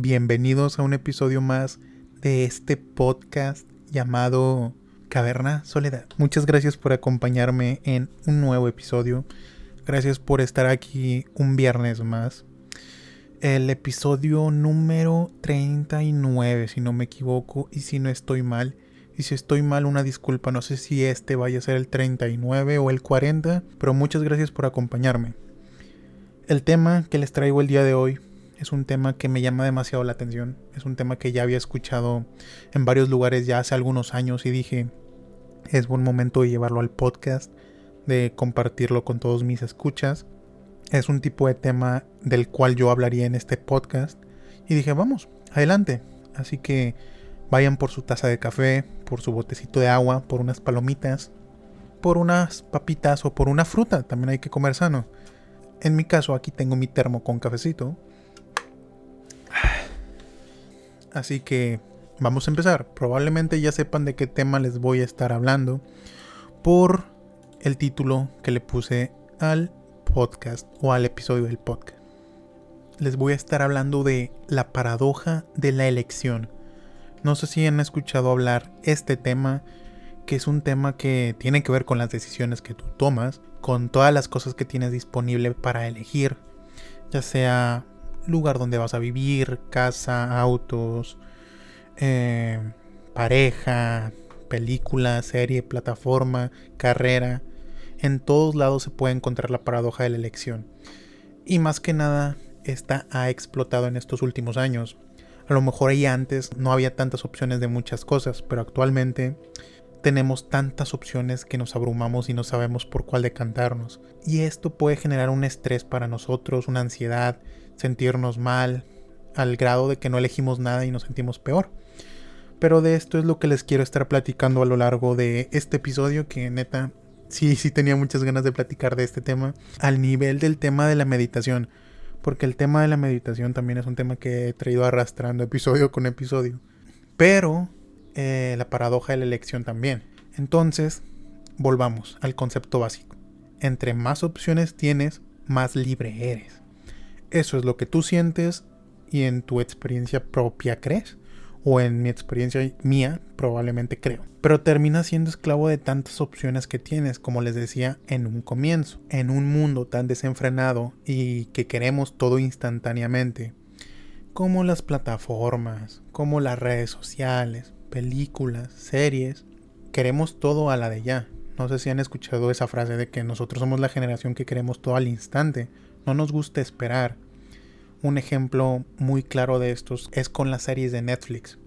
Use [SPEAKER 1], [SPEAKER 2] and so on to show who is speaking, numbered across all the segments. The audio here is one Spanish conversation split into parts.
[SPEAKER 1] bienvenidos a un episodio más de este podcast llamado Caverna Soledad. Muchas gracias por acompañarme en un nuevo episodio. Gracias por estar aquí un viernes más. El episodio número 39, si no me equivoco, y si no estoy mal. Y si estoy mal, una disculpa, no sé si este vaya a ser el 39 o el 40, pero muchas gracias por acompañarme. El tema que les traigo el día de hoy es un tema que me llama demasiado la atención. Es un tema que ya había escuchado en varios lugares ya hace algunos años y dije, es buen momento de llevarlo al podcast, de compartirlo con todos mis escuchas. Es un tipo de tema del cual yo hablaría en este podcast. Y dije, vamos, adelante. Así que vayan por su taza de café, por su botecito de agua, por unas palomitas, por unas papitas o por una fruta. También hay que comer sano. En mi caso, aquí tengo mi termo con cafecito Así que vamos a empezar. Probablemente ya sepan de qué tema les voy a estar hablando por el título que le puse al podcast o al episodio del podcast. Les voy a estar hablando de la paradoja de la elección. No sé si han escuchado hablar este tema, que es un tema que tiene que ver con las decisiones que tú tomas, con todas las cosas que tienes disponible para elegir, ya sea lugar donde vas a vivir, casa, autos, eh, pareja, película, serie, plataforma, carrera. En todos lados se puede encontrar la paradoja de la elección. Y más que nada, esta ha explotado en estos últimos años. A lo mejor ahí antes no había tantas opciones de muchas cosas, pero actualmente tenemos tantas opciones que nos abrumamos y no sabemos por cuál decantarnos. Y esto puede generar un estrés para nosotros, una ansiedad, sentirnos mal, al grado de que no elegimos nada y nos sentimos peor. Pero de esto es lo que les quiero estar platicando a lo largo de este episodio, que neta, sí, sí tenía muchas ganas de platicar de este tema, al nivel del tema de la meditación, porque el tema de la meditación también es un tema que he traído arrastrando episodio con episodio. Pero eh, la paradoja de la elección también. Entonces, volvamos al concepto básico. Entre más opciones tienes, más libre eres. Eso es lo que tú sientes y en tu experiencia propia crees. O en mi experiencia mía probablemente creo. Pero terminas siendo esclavo de tantas opciones que tienes, como les decía en un comienzo. En un mundo tan desenfrenado y que queremos todo instantáneamente. Como las plataformas, como las redes sociales, películas, series. Queremos todo a la de ya. No sé si han escuchado esa frase de que nosotros somos la generación que queremos todo al instante. No nos gusta esperar. Un ejemplo muy claro de estos es con las series de Netflix.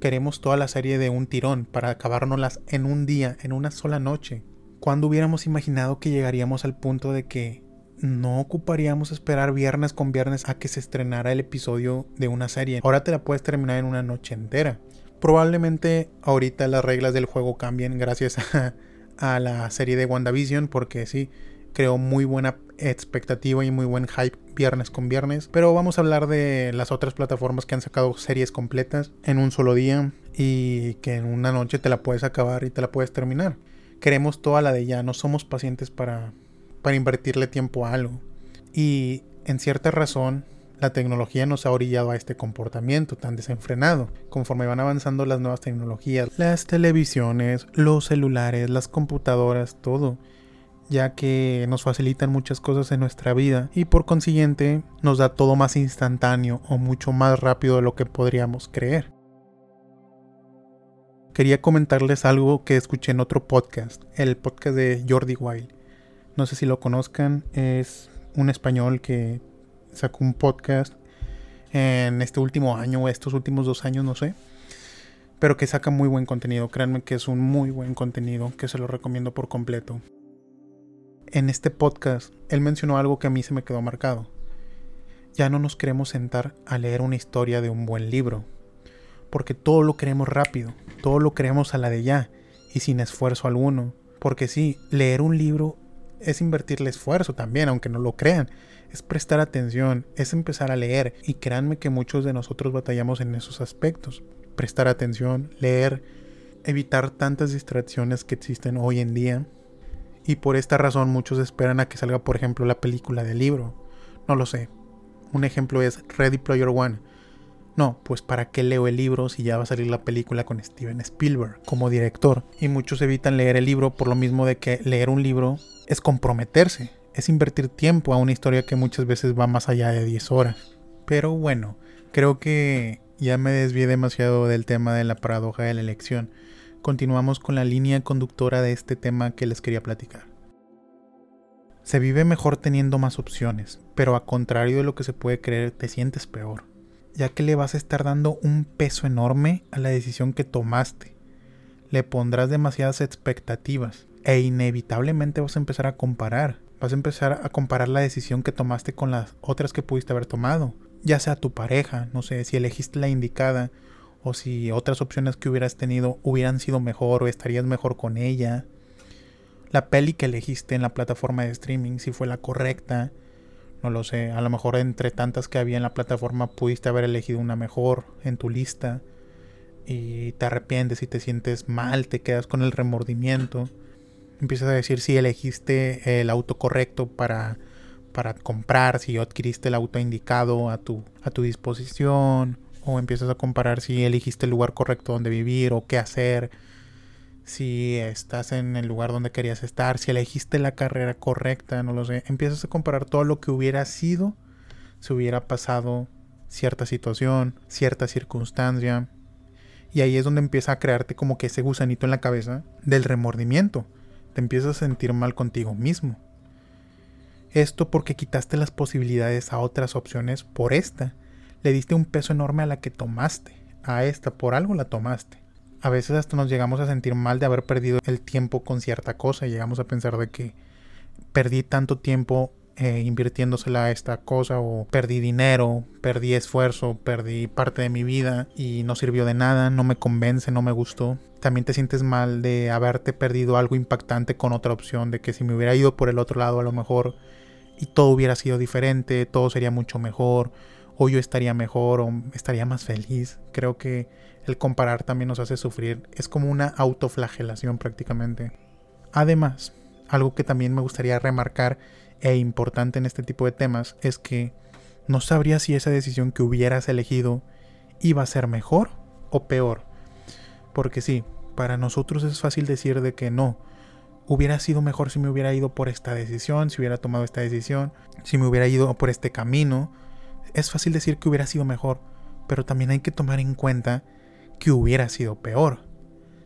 [SPEAKER 1] Queremos toda la serie de un tirón para acabárnoslas en un día, en una sola noche. ¿Cuándo hubiéramos imaginado que llegaríamos al punto de que no ocuparíamos esperar viernes con viernes a que se estrenara el episodio de una serie? Ahora te la puedes terminar en una noche entera. Probablemente ahorita las reglas del juego cambien gracias a, la serie de WandaVision porque sí, creó muy buena expectativa y muy buen hype viernes con viernes. Pero vamos a hablar de las otras plataformas que han sacado series completas en un solo día y que en una noche te la puedes acabar y te la puedes terminar. Queremos toda la de ya, no somos pacientes para, para invertirle tiempo a algo. Y en cierta razón, la tecnología nos ha orillado a este comportamiento tan desenfrenado. Conforme van avanzando las nuevas tecnologías, las televisiones, los celulares, las computadoras, todo ya que nos facilitan muchas cosas en nuestra vida y por consiguiente nos da todo más instantáneo o mucho más rápido de lo que podríamos creer. Quería comentarles algo que escuché en otro podcast, el podcast de Jordi Wild. No sé si lo conozcan, es un español que sacó un podcast en este último año o estos últimos dos años, no sé. Pero que saca muy buen contenido. Créanme que es un muy buen contenido que se lo recomiendo por completo. En este podcast, él mencionó algo que a mí se me quedó marcado. Ya no nos queremos sentar a leer una historia de un buen libro. Porque todo lo queremos rápido. Todo lo queremos a la de ya. Y sin esfuerzo alguno. Porque sí, leer un libro es invertirle esfuerzo también, aunque no lo crean es prestar atención, es empezar a leer y créanme que muchos de nosotros batallamos en esos aspectos. Prestar atención, leer, evitar tantas distracciones que existen hoy en día. Y por esta razón muchos esperan a que salga, por ejemplo, la película del libro. No lo sé. Un ejemplo es Ready Player One. No, pues para qué leo el libro si ya va a salir la película con Steven Spielberg como director. Y muchos evitan leer el libro por lo mismo de que leer un libro es comprometerse, es invertir tiempo a una historia que muchas veces va más allá de 10 horas. Pero bueno, creo que ya me desvié demasiado del tema de la paradoja de la elección. Continuamos con la línea conductora de este tema que les quería platicar. Se vive mejor teniendo más opciones, pero a contrario de lo que se puede creer, te sientes peor, ya que le vas a estar dando un peso enorme a la decisión que tomaste. Le pondrás demasiadas expectativas e inevitablemente vas a empezar a comparar. Vas a empezar a comparar la decisión que tomaste con las otras que pudiste haber tomado, ya sea tu pareja, no sé, si elegiste la indicada o si otras opciones que hubieras tenido hubieran sido mejor o estarías mejor con ella la peli que elegiste en la plataforma de streaming, si fue la correcta. No lo sé, a lo mejor entre tantas que había en la plataforma pudiste haber elegido una mejor en tu lista y te arrepientes y te sientes mal, te quedas con el remordimiento. Empiezas a decir si elegiste el auto correcto para, para comprar, si adquiriste el auto indicado a tu, a tu disposición, empiezas a comparar si elegiste el lugar correcto donde vivir o qué hacer si estás en el lugar donde querías estar, si elegiste la carrera correcta, no lo sé. Empiezas a comparar todo lo que hubiera sido si hubiera pasado cierta situación, cierta circunstancia. Y ahí es donde empieza a crearte como que ese gusanito en la cabeza del remordimiento. Te empiezas a sentir mal contigo mismo. Esto porque quitaste las posibilidades a otras opciones por esta. Le diste un peso enorme a la que tomaste. A esta, por algo la tomaste a veces hasta nos llegamos a sentir mal de haber perdido el tiempo con cierta cosa y llegamos a pensar de que perdí tanto tiempo eh, invirtiéndosela a esta cosa o perdí dinero, perdí esfuerzo, perdí parte de mi vida y no sirvió de nada, no me convence, no me gustó. También te sientes mal de haberte perdido algo impactante con otra opción, de que si me hubiera ido por el otro lado a lo mejor y todo hubiera sido diferente, todo sería mucho mejor, o yo estaría mejor o estaría más feliz. Creo que el comparar también nos hace sufrir. Es como una autoflagelación prácticamente. Además, algo que también me gustaría remarcar e importante en este tipo de temas es que no sabría si esa decisión que hubieras elegido iba a ser mejor o peor. Porque sí, para nosotros es fácil decir de que no. Hubiera sido mejor si me hubiera ido por esta decisión, si hubiera tomado esta decisión, si me hubiera ido por este camino. Es fácil decir que hubiera sido mejor, pero también hay que tomar en cuenta que hubiera sido peor.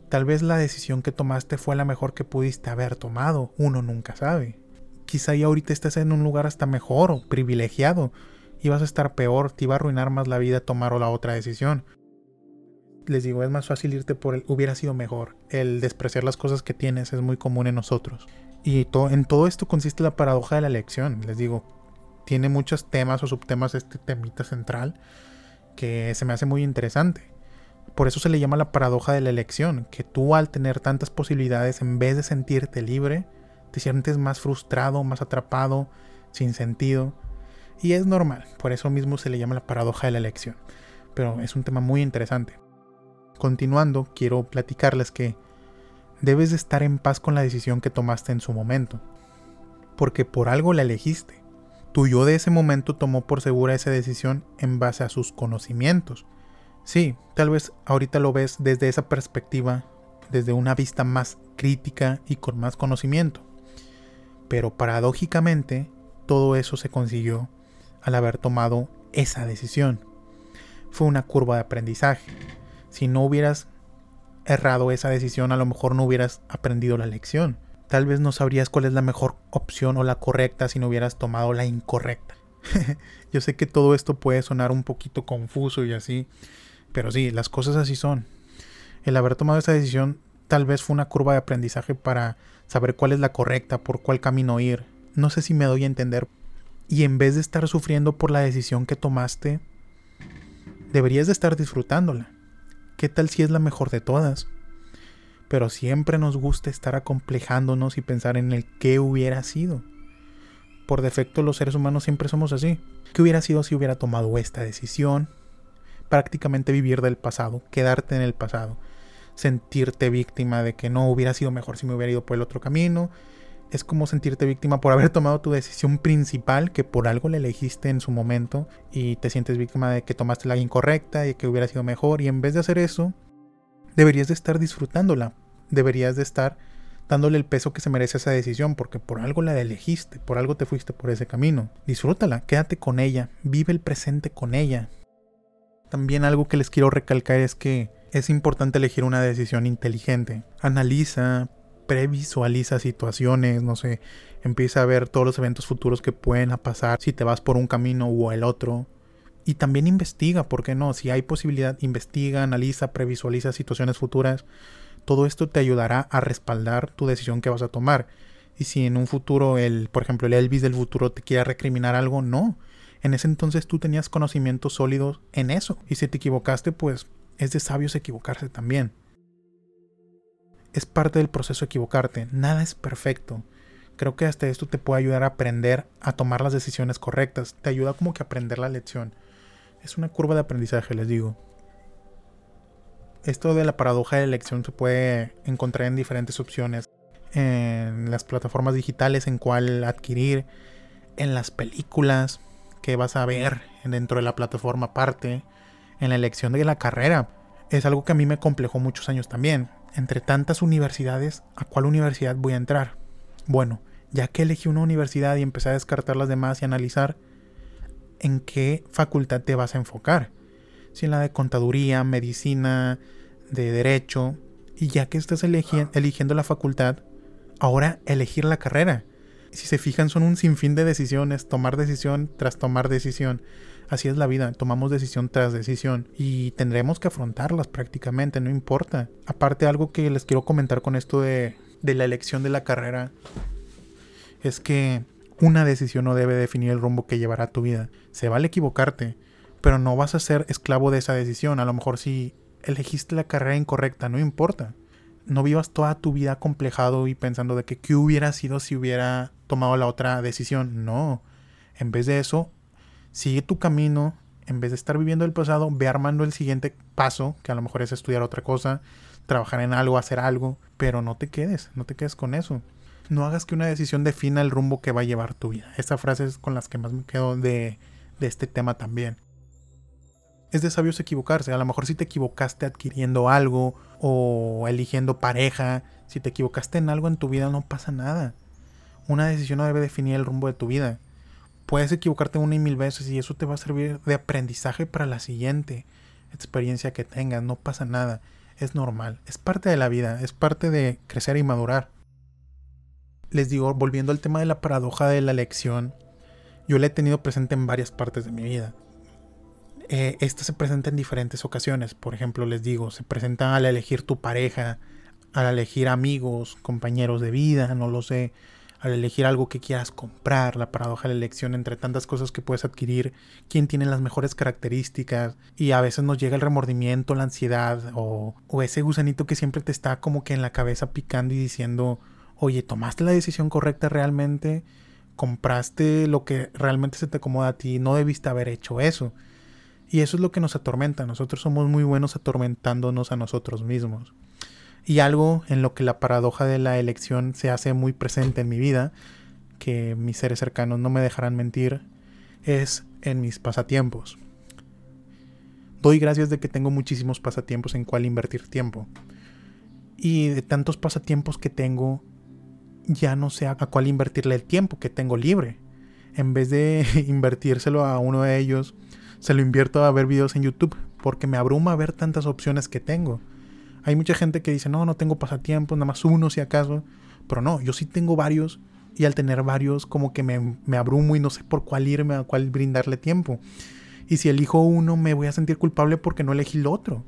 [SPEAKER 1] Tal vez la decisión que tomaste fue la mejor que pudiste haber tomado, uno nunca sabe. Quizá ya ahorita estés en un lugar hasta mejor o privilegiado y vas a estar peor, te iba a arruinar más la vida tomar o la otra decisión. Les digo, es más fácil irte por el hubiera sido mejor. El despreciar las cosas que tienes es muy común en nosotros. Y en todo esto consiste la paradoja de la elección. Les digo, tiene muchos temas o subtemas este temita central que se me hace muy interesante. Por eso se le llama la paradoja de la elección, que tú al tener tantas posibilidades, en vez de sentirte libre, te sientes más frustrado, más atrapado, sin sentido. Y es normal, por eso mismo se le llama la paradoja de la elección. Pero es un tema muy interesante. Continuando, quiero platicarles que debes de estar en paz con la decisión que tomaste en su momento. Porque por algo la elegiste. Tu yo de ese momento tomó por segura esa decisión en base a sus conocimientos Sí, tal vez ahorita lo ves desde esa perspectiva, desde una vista más crítica y con más conocimiento. Pero paradójicamente, todo eso se consiguió al haber tomado esa decisión. Fue una curva de aprendizaje. Si no hubieras errado esa decisión, a lo mejor no hubieras aprendido la lección. Tal vez no sabrías cuál es la mejor opción o la correcta si no hubieras tomado la incorrecta. Yo sé que todo esto puede sonar un poquito confuso y así, pero sí, las cosas así son. El haber tomado esta decisión tal vez fue una curva de aprendizaje para saber cuál es la correcta, por cuál camino ir. No sé si me doy a entender. Y en vez de estar sufriendo por la decisión que tomaste, deberías de estar disfrutándola. ¿Qué tal si es la mejor de todas? Pero siempre nos gusta estar acomplejándonos y pensar en el qué hubiera sido. Por defecto los seres humanos siempre somos así. ¿Qué hubiera sido si hubiera tomado esta decisión? prácticamente vivir del pasado, quedarte en el pasado, sentirte víctima de que no hubiera sido mejor si me hubiera ido por el otro camino, es como sentirte víctima por haber tomado tu decisión principal, que por algo la elegiste en su momento, y te sientes víctima de que tomaste la incorrecta y que hubiera sido mejor, y en vez de hacer eso, deberías de estar disfrutándola, deberías de estar dándole el peso que se merece a esa decisión, porque por algo la elegiste, por algo te fuiste por ese camino. Disfrútala, quédate con ella, vive el presente con ella. También algo que les quiero recalcar es que es importante elegir una decisión inteligente. Analiza, previsualiza situaciones, no sé, empieza a ver todos los eventos futuros que pueden pasar si te vas por un camino u el otro. Y también investiga, ¿por qué no? Si hay posibilidad, investiga, analiza, previsualiza situaciones futuras. Todo esto te ayudará a respaldar tu decisión que vas a tomar. Y si en un futuro, el, por ejemplo, el Elvis del futuro te quiera recriminar algo, no. En ese entonces tú tenías conocimientos sólidos en eso. Y si te equivocaste, pues es de sabios equivocarse también. Es parte del proceso equivocarte, nada es perfecto. Creo que hasta esto te puede ayudar a aprender a tomar las decisiones correctas, te ayuda como que a aprender la lección. Es una curva de aprendizaje, les digo. Esto de la paradoja de elección se puede encontrar en diferentes opciones. En las plataformas digitales en cuál adquirir, en las películas que vas a ver dentro de la plataforma aparte, en la elección de la carrera. Es algo que a mí me complejó muchos años también. Entre tantas universidades, ¿a cuál universidad voy a entrar? Bueno, ya que elegí una universidad y empecé a descartar las demás y analizar en qué facultad te vas a enfocar. Si en la de contaduría, medicina, de derecho. Y ya que estás eligiendo la facultad, ahora elegir la carrera. Si se fijan, son un sinfín de decisiones, tomar decisión tras tomar decisión. Así es la vida, tomamos decisión tras decisión y tendremos que afrontarlas prácticamente, no importa. Aparte algo que les quiero comentar con esto de, de la elección de la carrera es que una decisión no debe definir el rumbo que llevará tu vida. Se vale equivocarte, pero no vas a ser esclavo de esa decisión. A lo mejor si elegiste la carrera incorrecta, no importa. No vivas toda tu vida complejado y pensando de que qué hubiera sido si hubiera tomado la otra decisión. No. En vez de eso, sigue tu camino, en vez de estar viviendo el pasado, ve armando el siguiente paso, que a lo mejor es estudiar otra cosa, trabajar en algo, hacer algo, pero no te quedes, no te quedes con eso. No hagas que una decisión defina el rumbo que va a llevar tu vida. Esta frase es con las que más me quedo de, de este tema también. Es de sabios equivocarse. A lo mejor si te equivocaste adquiriendo algo o eligiendo pareja, si te equivocaste en algo en tu vida no pasa nada. Una decisión no debe definir el rumbo de tu vida puedes equivocarte una y mil veces y eso te va a servir de aprendizaje para la siguiente experiencia que tengas. No pasa nada. Es normal. Es parte de la vida. Es parte de crecer y madurar. Les digo, volviendo al tema de la paradoja de la elección, yo la he tenido presente en varias partes de mi vida. Eh, esta se presenta en diferentes ocasiones. Por ejemplo, les digo, se presenta al elegir tu pareja, al elegir amigos, compañeros de vida, no lo sé, al elegir algo que quieras comprar, la paradoja de la elección entre tantas cosas que puedes adquirir, quién tiene las mejores características y a veces nos llega el remordimiento, la ansiedad o, o ese gusanito que siempre te está como que en la cabeza picando y diciendo, oye, ¿tomaste la decisión correcta realmente? ¿Compraste lo que realmente se te acomoda a ti? No debiste haber hecho eso. Y eso es lo que nos atormenta. Nosotros somos muy buenos atormentándonos a nosotros mismos. Y algo en lo que la paradoja de la elección se hace muy presente en mi vida, que mis seres cercanos no me dejarán mentir, es en mis pasatiempos. Doy gracias de que tengo muchísimos pasatiempos en cual invertir tiempo. Y de tantos pasatiempos que tengo, ya no sé a cuál invertirle el tiempo que tengo libre. En vez de invertírselo a uno de ellos, se lo invierto a ver videos en YouTube, porque me abruma ver tantas opciones que tengo. Hay mucha gente que dice, no, no tengo pasatiempos, nada más uno si acaso. Pero no, yo sí tengo varios y al tener varios como que me, me abrumo y no sé por cuál irme, a cuál brindarle tiempo. Y si elijo uno me voy a sentir culpable porque no elegí el otro.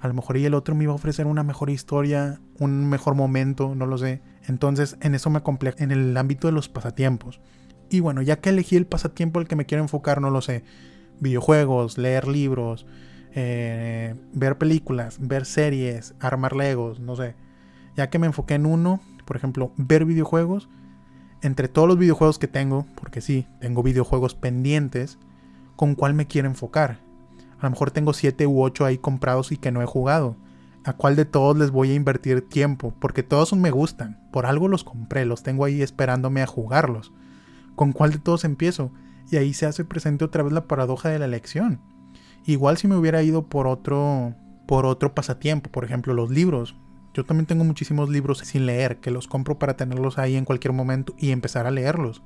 [SPEAKER 1] A lo mejor y el otro me iba a ofrecer una mejor historia, un mejor momento, no lo sé. Entonces en eso me complejo, en el ámbito de los pasatiempos. Y bueno, ya que elegí el pasatiempo al que me quiero enfocar, no lo sé. Videojuegos, leer libros, eh, ver películas, ver series, armar legos, no sé. Ya que me enfoqué en uno, por ejemplo, ver videojuegos, entre todos los videojuegos que tengo, porque sí, tengo videojuegos pendientes, ¿con cuál me quiero enfocar? A lo mejor tengo 7 u 8 ahí comprados y que no he jugado. ¿A cuál de todos les voy a invertir tiempo? Porque todos me gustan. Por algo los compré, los tengo ahí esperándome a jugarlos. ¿Con cuál de todos empiezo? Y ahí se hace presente otra vez la paradoja de la elección. Igual si me hubiera ido por otro por otro pasatiempo, por ejemplo, los libros. Yo también tengo muchísimos libros sin leer, que los compro para tenerlos ahí en cualquier momento y empezar a leerlos.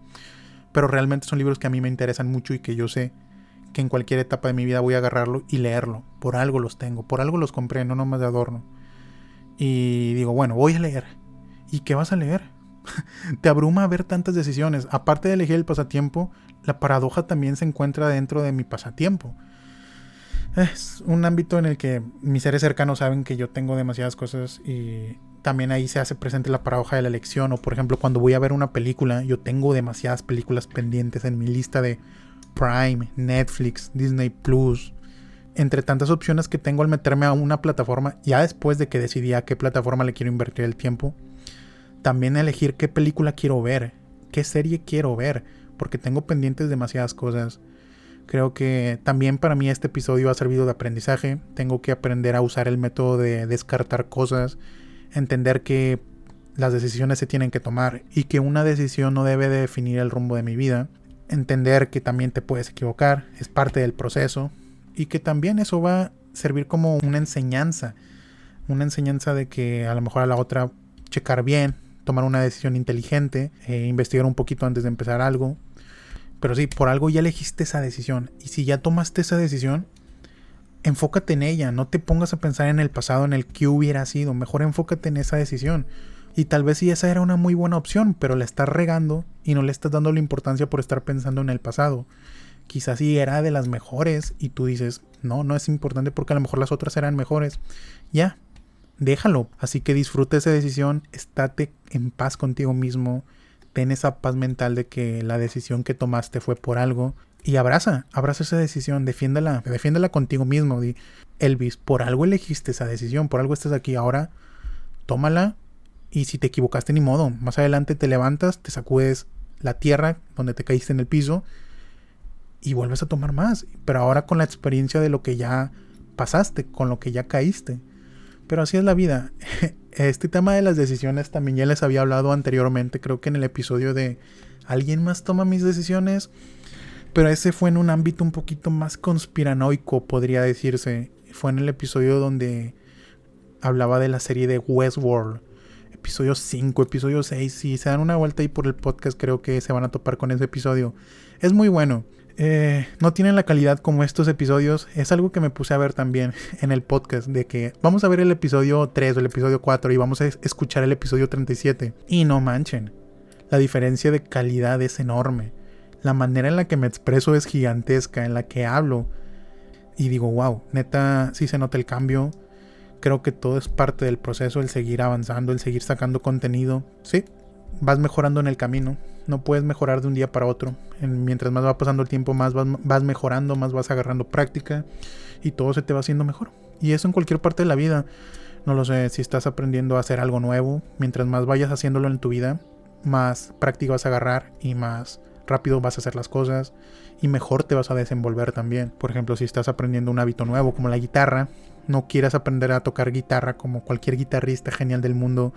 [SPEAKER 1] Pero realmente son libros que a mí me interesan mucho y que yo sé que en cualquier etapa de mi vida voy a agarrarlo y leerlo. Por algo los tengo, por algo los compré, no nomás de adorno. Y digo, bueno, voy a leer. ¿Y qué vas a leer? Te abruma ver tantas decisiones. Aparte de elegir el pasatiempo, la paradoja también se encuentra dentro de mi pasatiempo. Es un ámbito en el que mis seres cercanos saben que yo tengo demasiadas cosas y también ahí se hace presente la paradoja de la elección. O por ejemplo, cuando voy a ver una película, yo tengo demasiadas películas pendientes en mi lista de Prime, Netflix, Disney Plus, entre tantas opciones que tengo al meterme a una plataforma, ya después de que decidí a qué plataforma le quiero invertir el tiempo, también elegir qué película quiero ver, qué serie quiero ver, porque tengo pendientes demasiadas cosas. Creo que también para mí este episodio ha servido de aprendizaje. Tengo que aprender a usar el método de descartar cosas, entender que las decisiones se tienen que tomar y que una decisión no debe definir el rumbo de mi vida entender que también te puedes equivocar, es parte del proceso y que también eso va a servir como una enseñanza, una enseñanza de que a lo mejor a la otra checar bien, tomar una decisión inteligente, eh, investigar un poquito antes de empezar algo. Pero sí, por algo ya elegiste esa decisión. Y si ya tomaste esa decisión, enfócate en ella. No te pongas a pensar en el pasado, en el que hubiera sido. Mejor enfócate en esa decisión. Y tal vez sí esa era una muy buena opción, pero la estás regando y no le estás dando la importancia por estar pensando en el pasado. Quizás sí era de las mejores y tú dices, no, no es importante porque a lo mejor las otras eran mejores. Ya, déjalo. Así que disfruta esa decisión, estate en paz contigo mismo, ten esa paz mental de que la decisión que tomaste fue por algo y abraza, abraza esa decisión, defiéndela, defiéndela contigo mismo. Elvis, por algo elegiste esa decisión, por algo estás aquí ahora, tómala y si te equivocaste, ni modo. Más adelante te levantas, te sacudes la tierra donde te caíste en el piso y vuelves a tomar más. Pero ahora con la experiencia de lo que ya pasaste, con lo que ya caíste. Pero así es la vida. Este tema de las decisiones también ya les había hablado anteriormente, creo que en el episodio de ¿Alguien más toma mis decisiones? Pero ese fue en un ámbito un poquito más conspiranoico, podría decirse. Fue en el episodio donde hablaba de la serie de Westworld episodio 5, episodio 6. Si se dan una vuelta ahí por el podcast, creo que se van a topar con ese episodio. Es muy bueno. Eh, no tienen la calidad como estos episodios. Es algo que me puse a ver también en el podcast. De que vamos a ver el episodio 3 o el episodio 4 y vamos a escuchar el episodio 37. Y no manchen. La diferencia de calidad es enorme. La manera en la que me expreso es gigantesca. En la que hablo. Y digo, wow, neta, sí se nota el cambio creo que todo es parte del proceso, el seguir avanzando, el seguir sacando contenido. Sí, vas mejorando en el camino. No puedes mejorar de un día para otro. mientras más va pasando el tiempo, más vas, mejorando, más vas agarrando práctica y todo se te va haciendo mejor. Y eso en cualquier parte de la vida. No lo sé, si estás aprendiendo a hacer algo nuevo, mientras más vayas haciéndolo en tu vida, más práctica vas a agarrar y más rápido vas a hacer las cosas y mejor te vas a desenvolver también. Por ejemplo, si estás aprendiendo un hábito nuevo como la guitarra, no quieras aprender a tocar guitarra como cualquier guitarrista genial del mundo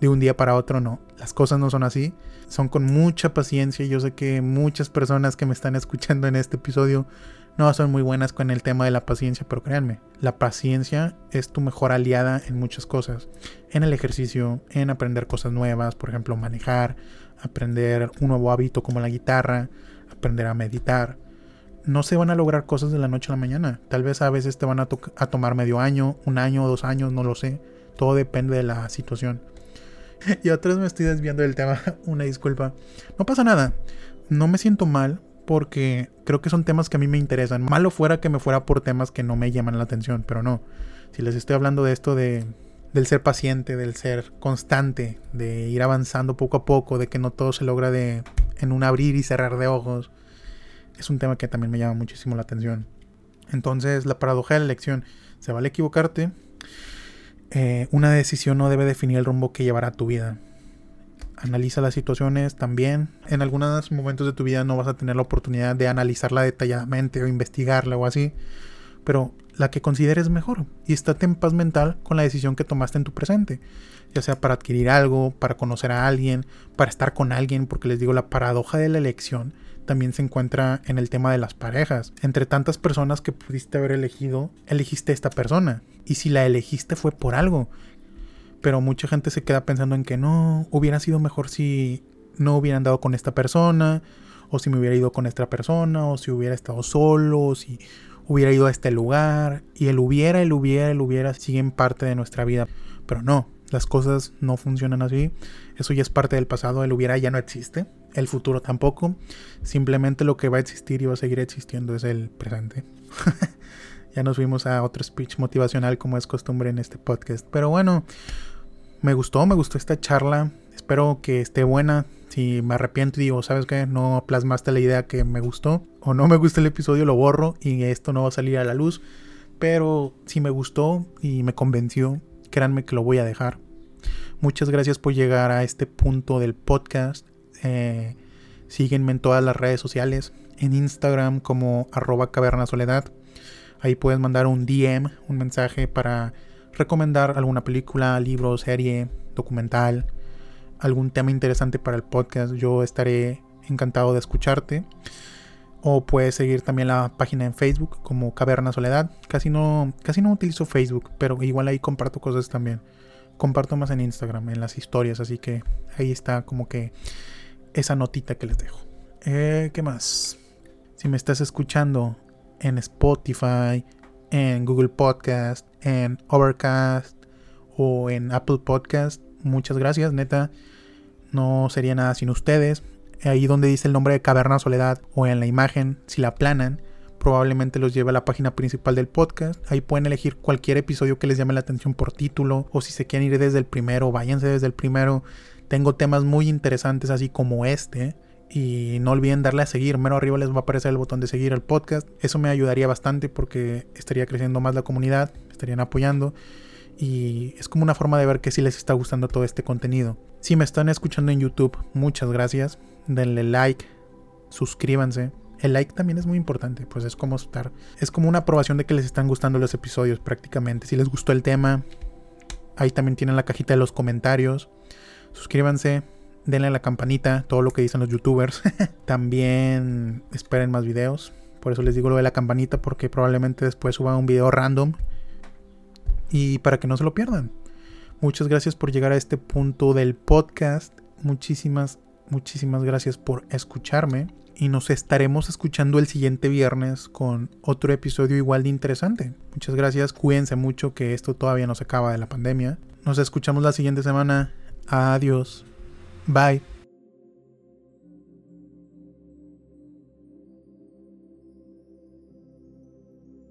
[SPEAKER 1] de un día para otro, no. Las cosas no son así. Son con mucha paciencia. Yo sé que muchas personas que me están escuchando en este episodio no son muy buenas con el tema de la paciencia, pero créanme, la paciencia es tu mejor aliada en muchas cosas. En el ejercicio, en aprender cosas nuevas, por ejemplo, manejar, aprender un nuevo hábito como la guitarra, aprender a meditar no se van a lograr cosas de la noche a la mañana. Tal vez a veces te van a, a tomar medio año, un año, dos años, no lo sé. Todo depende de la situación. y atrás me estoy desviando del tema, una disculpa. No pasa nada. No me siento mal porque creo que son temas que a mí me interesan. Malo fuera que me fuera por temas que no me llaman la atención, pero no. Si les estoy hablando de esto de del ser paciente, del ser constante, de ir avanzando poco a poco, de que no todo se logra de en un abrir y cerrar de ojos es un tema que también me llama muchísimo la atención. Entonces, la paradoja de la elección, se vale equivocarte. Eh, una decisión no debe definir el rumbo que llevará tu vida. Analiza las situaciones también. En algunos momentos de tu vida no vas a tener la oportunidad de analizarla detalladamente o investigarla o así. pero la que consideres mejor y estate en paz mental con la decisión que tomaste en tu presente, ya sea para adquirir algo, para conocer a alguien, para estar con alguien, porque les digo, la paradoja de la elección también se encuentra en el tema de las parejas. Entre tantas personas que pudiste haber elegido, elegiste esta persona. Y si la elegiste fue por algo. Pero mucha gente se queda pensando en que no, hubiera sido mejor si no hubiera andado con esta persona, o si me hubiera ido con esta persona, o si hubiera estado solo, o si hubiera ido a este lugar. Y el hubiera, el hubiera, el hubiera siguen parte de nuestra vida. Pero no, las cosas no funcionan así. Eso ya es parte del pasado. El hubiera ya no existe. El futuro tampoco. Simplemente lo que va a existir y va a seguir existiendo es el presente. ya nos fuimos a otro speech motivacional como es costumbre en este podcast. Pero bueno, me gustó, me gustó esta charla. Espero que esté buena. Si me arrepiento y digo, ¿sabes qué? No plasmaste la idea que me gustó. O no me gusta el episodio, lo borro y esto no va a salir a la luz. Pero si me gustó y me convenció, créanme que lo voy a dejar. Muchas gracias por llegar a este punto del podcast. Eh, síguenme en todas las redes sociales. En Instagram como arroba cavernasoledad. Ahí puedes mandar un DM, un mensaje para recomendar alguna película, libro, serie, documental, algún tema interesante para el podcast. Yo estaré encantado de escucharte. O puedes seguir también la página en Facebook como Caverna Soledad. Casi no, casi no utilizo Facebook, pero igual ahí comparto cosas también. Comparto más en Instagram, en las historias, así que ahí está como que esa notita que les dejo. Eh, ¿Qué más? Si me estás escuchando en Spotify, en Google Podcast, en Overcast o en Apple Podcast, muchas gracias, neta. No sería nada sin ustedes ahí donde dice el nombre de Caverna Soledad o en la imagen, si la aplanan, probablemente los lleve a la página principal del podcast. Ahí pueden elegir cualquier episodio que les llame la atención por título o si se quieren ir desde el primero, váyanse desde el primero. Tengo temas muy interesantes así como este. Y no olviden darle a seguir. Mero arriba les va a aparecer el botón de seguir al podcast. Eso me ayudaría bastante porque estaría creciendo más la comunidad. estarían apoyando. Y es como una forma de ver que sí les está gustando todo este contenido. Si me están escuchando en YouTube, muchas gracias denle like, suscríbanse. El like también es muy importante, pues es como estar, es como una aprobación de que les están gustando los episodios prácticamente. Si les gustó el tema, ahí también tienen la cajita de los comentarios. Suscríbanse, denle a la campanita, todo lo que dicen los youtubers. también esperen más videos. Por eso les digo lo de la campanita, porque probablemente después suba un video random. Y para que no se lo pierdan. Muchas gracias por llegar a este punto del podcast. Muchísimas muchísimas gracias por escucharme y nos estaremos escuchando el siguiente viernes con otro episodio igual de interesante. Muchas gracias, cuídense mucho que esto todavía no se acaba de la pandemia. Nos escuchamos la siguiente semana. Adiós. Bye.